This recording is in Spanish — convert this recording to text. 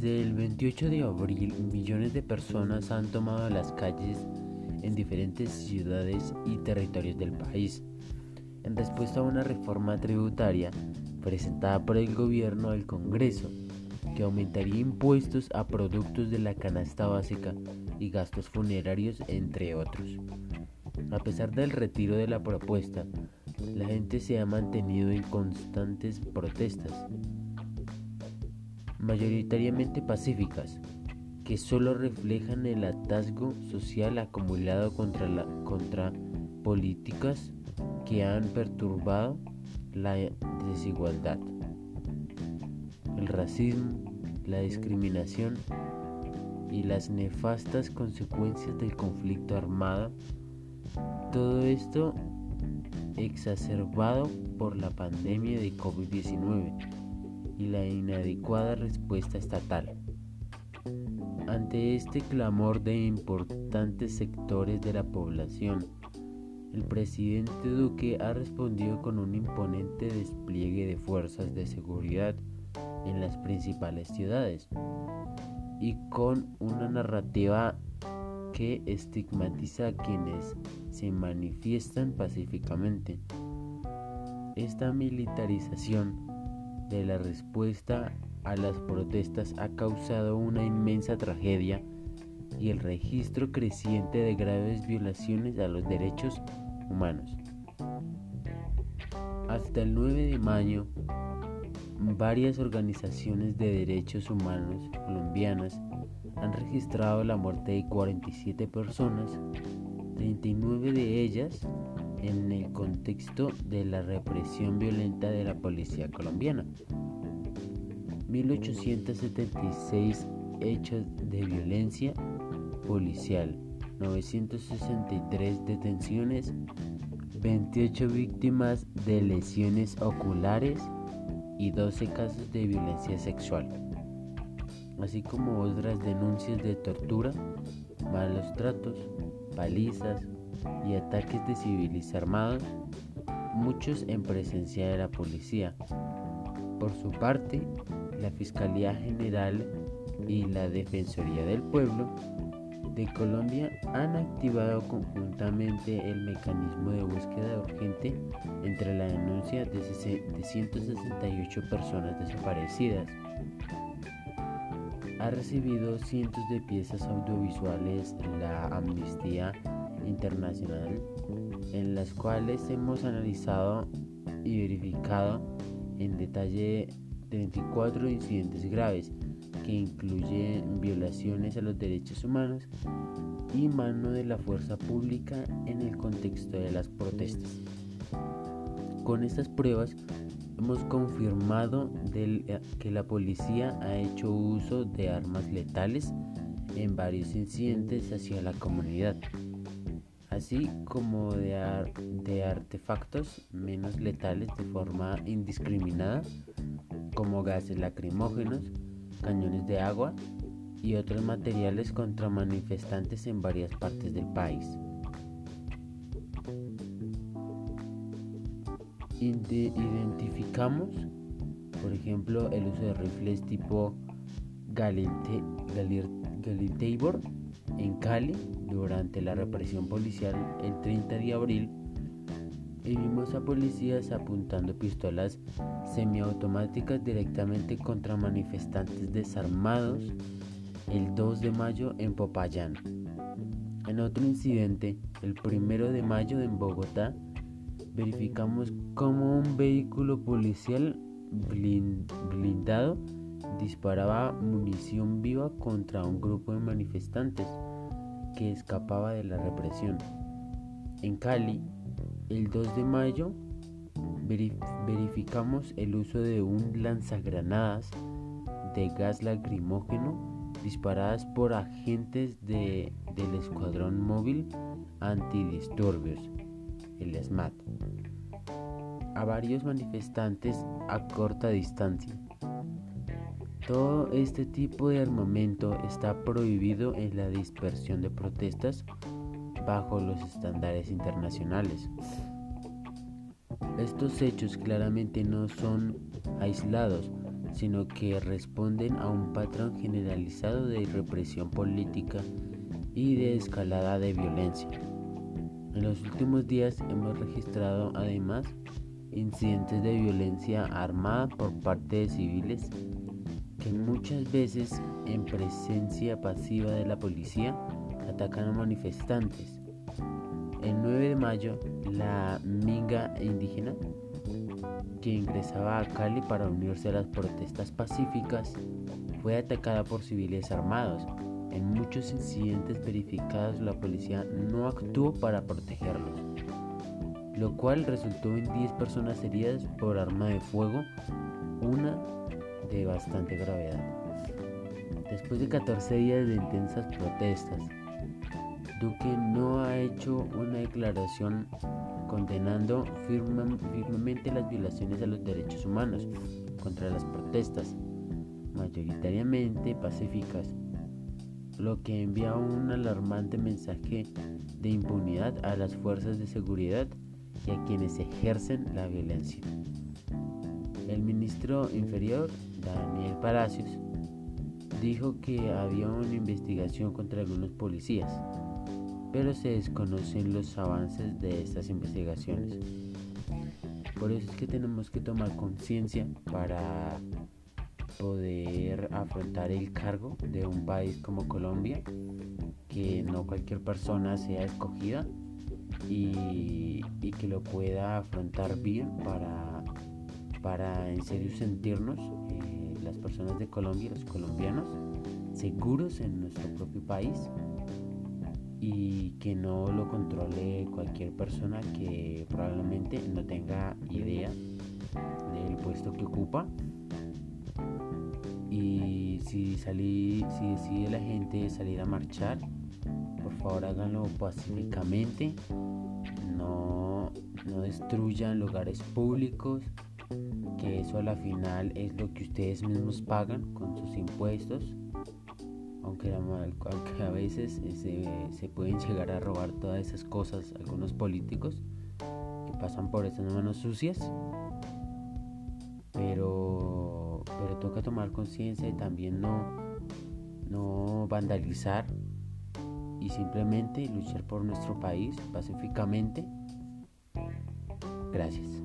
Desde el 28 de abril, millones de personas han tomado las calles en diferentes ciudades y territorios del país, en respuesta a una reforma tributaria presentada por el gobierno al Congreso, que aumentaría impuestos a productos de la canasta básica y gastos funerarios, entre otros. A pesar del retiro de la propuesta, la gente se ha mantenido en constantes protestas mayoritariamente pacíficas, que solo reflejan el atasgo social acumulado contra, contra políticas que han perturbado la desigualdad, el racismo, la discriminación y las nefastas consecuencias del conflicto armado. Todo esto exacerbado por la pandemia de COVID-19 y la inadecuada respuesta estatal. Ante este clamor de importantes sectores de la población, el presidente Duque ha respondido con un imponente despliegue de fuerzas de seguridad en las principales ciudades y con una narrativa que estigmatiza a quienes se manifiestan pacíficamente. Esta militarización de la respuesta a las protestas ha causado una inmensa tragedia y el registro creciente de graves violaciones a los derechos humanos. Hasta el 9 de mayo, varias organizaciones de derechos humanos colombianas han registrado la muerte de 47 personas, 39 de ellas en el contexto de la represión violenta de la policía colombiana. 1876 hechos de violencia policial, 963 detenciones, 28 víctimas de lesiones oculares. y 12 casos de violencia sexual, así como otras denuncias de tortura, malos tratos, palizas, y ataques de civiles armados, muchos en presencia de la policía. Por su parte, la Fiscalía General y la Defensoría del Pueblo de Colombia han activado conjuntamente el mecanismo de búsqueda urgente entre la denuncia de 168 personas desaparecidas. Ha recibido cientos de piezas audiovisuales la Amnistía internacional en las cuales hemos analizado y verificado en detalle 34 incidentes graves que incluyen violaciones a los derechos humanos y mano de la fuerza pública en el contexto de las protestas. Con estas pruebas hemos confirmado que la policía ha hecho uso de armas letales en varios incidentes hacia la comunidad así como de, artefactos menos letales de forma indiscriminada, como gases lacrimógenos, cañones de agua y otros materiales contra manifestantes en varias partes del país. Identificamos, por ejemplo, el uso de rifles tipo Galil en Cali durante la represión policial el 30 de abril vimos a policías apuntando pistolas semiautomáticas directamente contra manifestantes desarmados el 2 de mayo en Popayán. En otro incidente, el 1 de mayo en Bogotá, verificamos cómo un vehículo policial blindado disparaba munición viva contra un grupo de manifestantes que escapaba de la represión. En Cali, el 2 de mayo, verificamos el uso de un lanzagranadas de gas lacrimógeno disparadas por agentes del Escuadrón Móvil Antidisturbios, el SMAT, a varios manifestantes a corta distancia. Todo este tipo de armamento está prohibido en la dispersión de protestas bajo los estándares internacionales. Estos hechos claramente no son aislados, sino que responden a un patrón generalizado de represión política y de escalada de violencia. En los últimos días hemos registrado además incidentes de violencia armada por parte de civiles que muchas veces en presencia pasiva de la policía atacan a manifestantes. El 9 de mayo, la minga indígena que ingresaba a Cali para unirse a las protestas pacíficas fue atacada por civiles armados. En muchos incidentes verificados la policía no actuó para protegerlos, lo cual resultó en 10 personas heridas por arma de fuego, una de bastante gravedad. Después de 14 días de intensas protestas, Duque no ha hecho una declaración condenando firmemente las violaciones a los derechos humanos contra las protestas, mayoritariamente pacíficas, lo que envía un alarmante mensaje de impunidad a las fuerzas de seguridad y a quienes ejercen la violencia. El ministro inferior, Daniel Palacios, dijo que había una investigación contra algunos policías pero se desconocen los avances de estas investigaciones. Por eso es que tenemos que tomar conciencia para poder afrontar el cargo de un país como Colombia, que no cualquier persona sea escogida y, que lo pueda afrontar bien para, para en serio sentirnos las personas de Colombia, los colombianos, seguros en nuestro propio país y que no lo controle cualquier persona que probablemente no tenga idea del puesto que ocupa. Y si salí, si decide la gente salir a marchar por favor háganlo pacíficamente. No, no destruyan lugares públicos que eso a la final es lo que ustedes mismos pagan con sus impuestos aunque, a veces eh, se, pueden llegar a robar todas esas cosas algunos políticos que pasan por esas manos sucias, pero, pero toca tomar conciencia y también no, no vandalizar y simplemente luchar por nuestro país pacíficamente. Gracias.